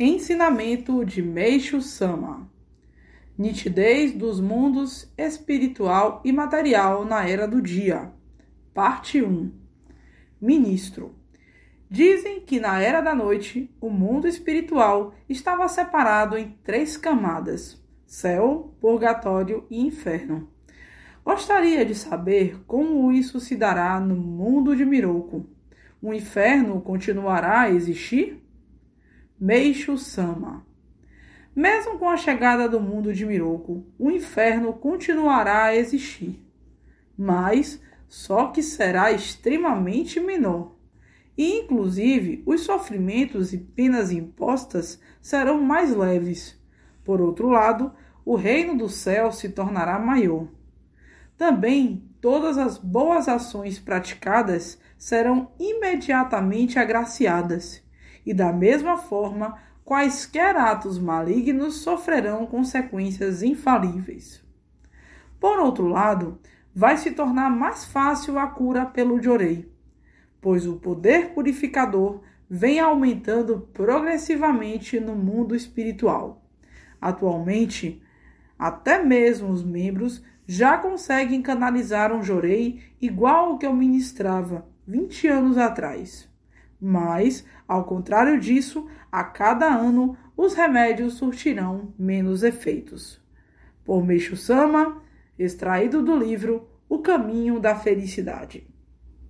Ensinamento de Meixo Sama Nitidez dos mundos espiritual e material na era do dia. Parte 1 Ministro Dizem que na era da noite o mundo espiritual estava separado em três camadas: céu, purgatório e inferno. Gostaria de saber como isso se dará no mundo de Miroku. O inferno continuará a existir? Meixo Sama. Mesmo com a chegada do mundo de Miroku, o inferno continuará a existir, mas só que será extremamente menor. E, inclusive, os sofrimentos e penas impostas serão mais leves. Por outro lado, o reino do céu se tornará maior. Também todas as boas ações praticadas serão imediatamente agraciadas e da mesma forma, quaisquer atos malignos sofrerão consequências infalíveis. Por outro lado, vai se tornar mais fácil a cura pelo Jorei, pois o poder purificador vem aumentando progressivamente no mundo espiritual. Atualmente, até mesmo os membros já conseguem canalizar um jorei igual ao que eu ministrava 20 anos atrás. Mas, ao contrário disso, a cada ano os remédios surtirão menos efeitos. Por Meixo Sama, extraído do livro O Caminho da Felicidade.